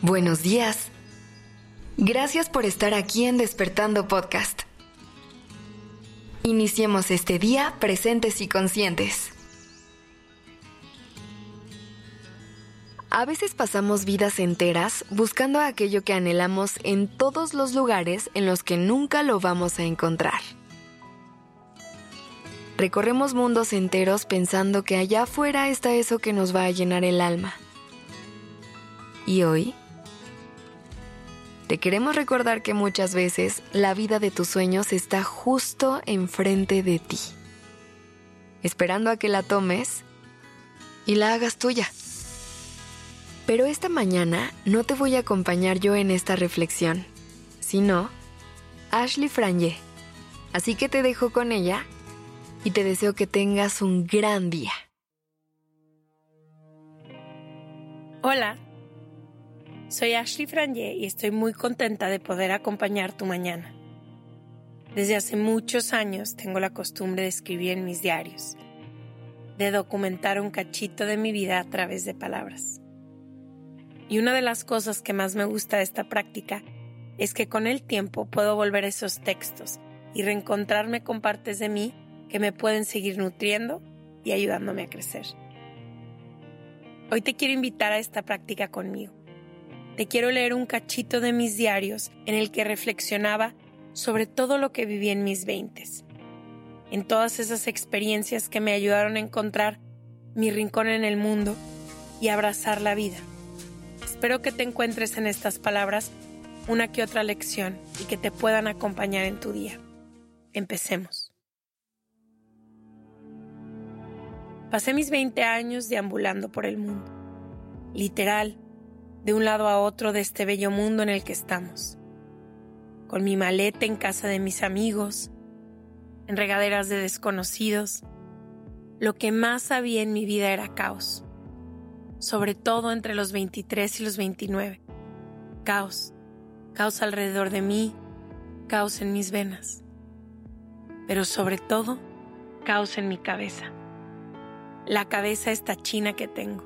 Buenos días. Gracias por estar aquí en Despertando Podcast. Iniciemos este día presentes y conscientes. A veces pasamos vidas enteras buscando aquello que anhelamos en todos los lugares en los que nunca lo vamos a encontrar. Recorremos mundos enteros pensando que allá afuera está eso que nos va a llenar el alma. Y hoy te queremos recordar que muchas veces la vida de tus sueños está justo enfrente de ti, esperando a que la tomes y la hagas tuya. Pero esta mañana no te voy a acompañar yo en esta reflexión, sino Ashley Franje. Así que te dejo con ella y te deseo que tengas un gran día. Hola. Soy Ashley Franje y estoy muy contenta de poder acompañar tu mañana. Desde hace muchos años tengo la costumbre de escribir en mis diarios, de documentar un cachito de mi vida a través de palabras. Y una de las cosas que más me gusta de esta práctica es que con el tiempo puedo volver a esos textos y reencontrarme con partes de mí que me pueden seguir nutriendo y ayudándome a crecer. Hoy te quiero invitar a esta práctica conmigo te quiero leer un cachito de mis diarios en el que reflexionaba sobre todo lo que viví en mis veintes, en todas esas experiencias que me ayudaron a encontrar mi rincón en el mundo y abrazar la vida. Espero que te encuentres en estas palabras una que otra lección y que te puedan acompañar en tu día. Empecemos. Pasé mis 20 años deambulando por el mundo. Literal, de un lado a otro de este bello mundo en el que estamos. Con mi maleta en casa de mis amigos, en regaderas de desconocidos, lo que más había en mi vida era caos, sobre todo entre los 23 y los 29. Caos, caos alrededor de mí, caos en mis venas, pero sobre todo, caos en mi cabeza. La cabeza esta china que tengo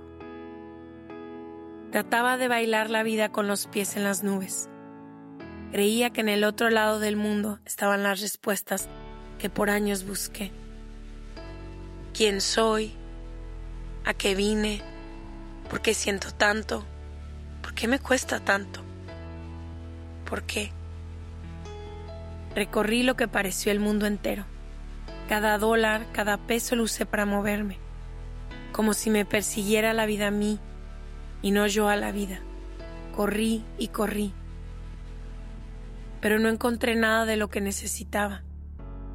Trataba de bailar la vida con los pies en las nubes. Creía que en el otro lado del mundo estaban las respuestas que por años busqué. ¿Quién soy? ¿A qué vine? ¿Por qué siento tanto? ¿Por qué me cuesta tanto? ¿Por qué? Recorrí lo que pareció el mundo entero. Cada dólar, cada peso lo usé para moverme, como si me persiguiera la vida a mí y no yo a la vida. Corrí y corrí, pero no encontré nada de lo que necesitaba.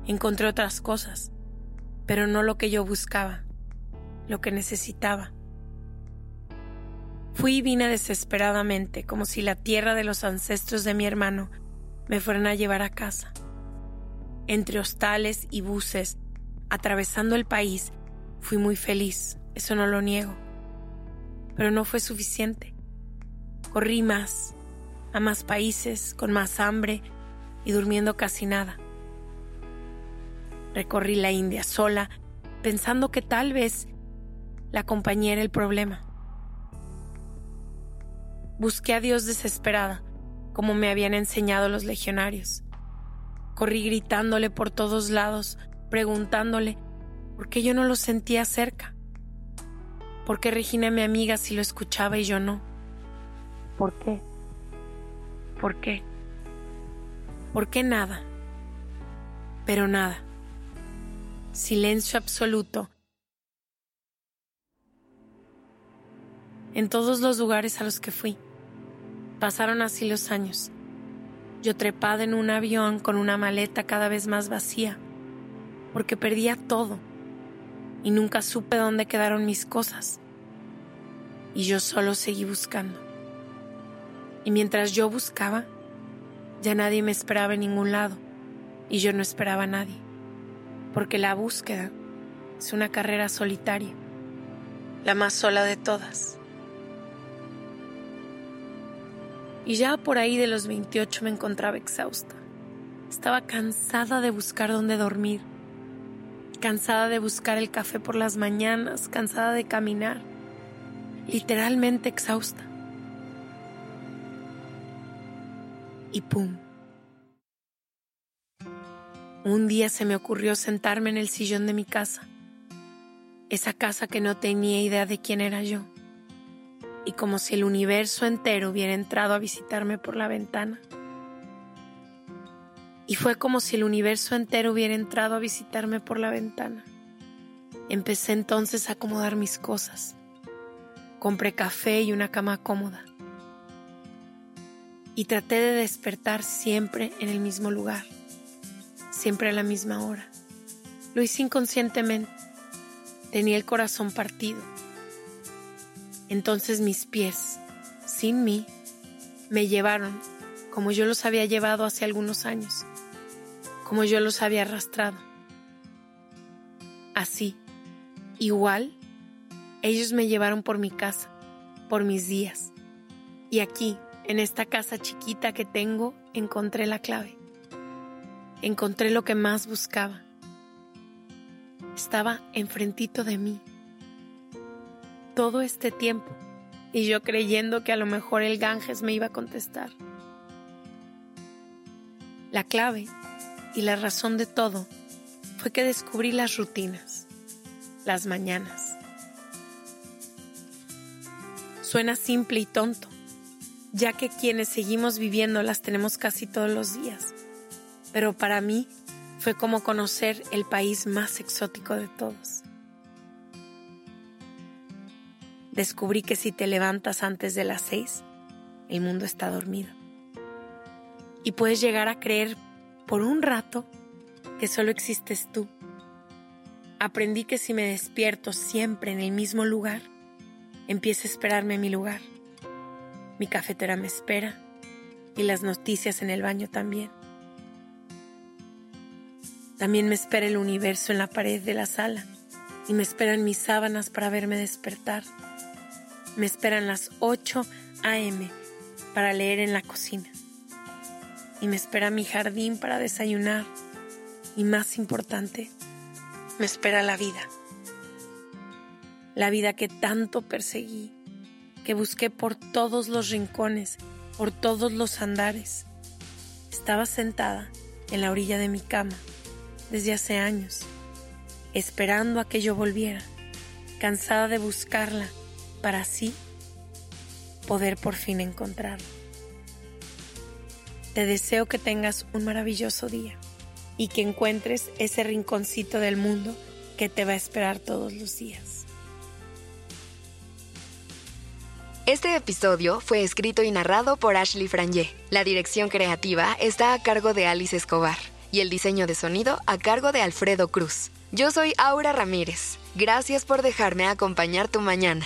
Encontré otras cosas, pero no lo que yo buscaba, lo que necesitaba. Fui y vine desesperadamente, como si la tierra de los ancestros de mi hermano me fueran a llevar a casa. Entre hostales y buses, atravesando el país, fui muy feliz, eso no lo niego pero no fue suficiente. Corrí más, a más países, con más hambre y durmiendo casi nada. Recorrí la India sola, pensando que tal vez la compañía era el problema. Busqué a Dios desesperada, como me habían enseñado los legionarios. Corrí gritándole por todos lados, preguntándole por qué yo no lo sentía cerca. ¿Por qué Regina, mi amiga, si lo escuchaba y yo no? ¿Por qué? ¿Por qué? ¿Por qué nada? Pero nada. Silencio absoluto. En todos los lugares a los que fui. Pasaron así los años. Yo trepada en un avión con una maleta cada vez más vacía, porque perdía todo y nunca supe dónde quedaron mis cosas. Y yo solo seguí buscando. Y mientras yo buscaba, ya nadie me esperaba en ningún lado y yo no esperaba a nadie, porque la búsqueda es una carrera solitaria, la más sola de todas. Y ya por ahí de los 28 me encontraba exhausta. Estaba cansada de buscar dónde dormir cansada de buscar el café por las mañanas, cansada de caminar, literalmente exhausta. y ¡pum! Un día se me ocurrió sentarme en el sillón de mi casa, esa casa que no tenía idea de quién era yo, y como si el universo entero hubiera entrado a visitarme por la ventana. Y fue como si el universo entero hubiera entrado a visitarme por la ventana. Empecé entonces a acomodar mis cosas. Compré café y una cama cómoda. Y traté de despertar siempre en el mismo lugar, siempre a la misma hora. Lo hice inconscientemente. Tenía el corazón partido. Entonces mis pies, sin mí, me llevaron como yo los había llevado hace algunos años como yo los había arrastrado. Así, igual, ellos me llevaron por mi casa, por mis días. Y aquí, en esta casa chiquita que tengo, encontré la clave. Encontré lo que más buscaba. Estaba enfrentito de mí. Todo este tiempo. Y yo creyendo que a lo mejor el Ganges me iba a contestar. La clave y la razón de todo fue que descubrí las rutinas, las mañanas. Suena simple y tonto, ya que quienes seguimos viviendo las tenemos casi todos los días, pero para mí fue como conocer el país más exótico de todos. Descubrí que si te levantas antes de las seis, el mundo está dormido. Y puedes llegar a creer por un rato que solo existes tú. Aprendí que si me despierto siempre en el mismo lugar, empieza a esperarme mi lugar. Mi cafetera me espera y las noticias en el baño también. También me espera el universo en la pared de la sala y me esperan mis sábanas para verme despertar. Me esperan las 8 a.m. para leer en la cocina y me espera mi jardín para desayunar. Y más importante, me espera la vida. La vida que tanto perseguí, que busqué por todos los rincones, por todos los andares. Estaba sentada en la orilla de mi cama desde hace años, esperando a que yo volviera, cansada de buscarla para así poder por fin encontrarla. Te deseo que tengas un maravilloso día y que encuentres ese rinconcito del mundo que te va a esperar todos los días. Este episodio fue escrito y narrado por Ashley Frangé. La dirección creativa está a cargo de Alice Escobar y el diseño de sonido a cargo de Alfredo Cruz. Yo soy Aura Ramírez. Gracias por dejarme acompañar tu mañana.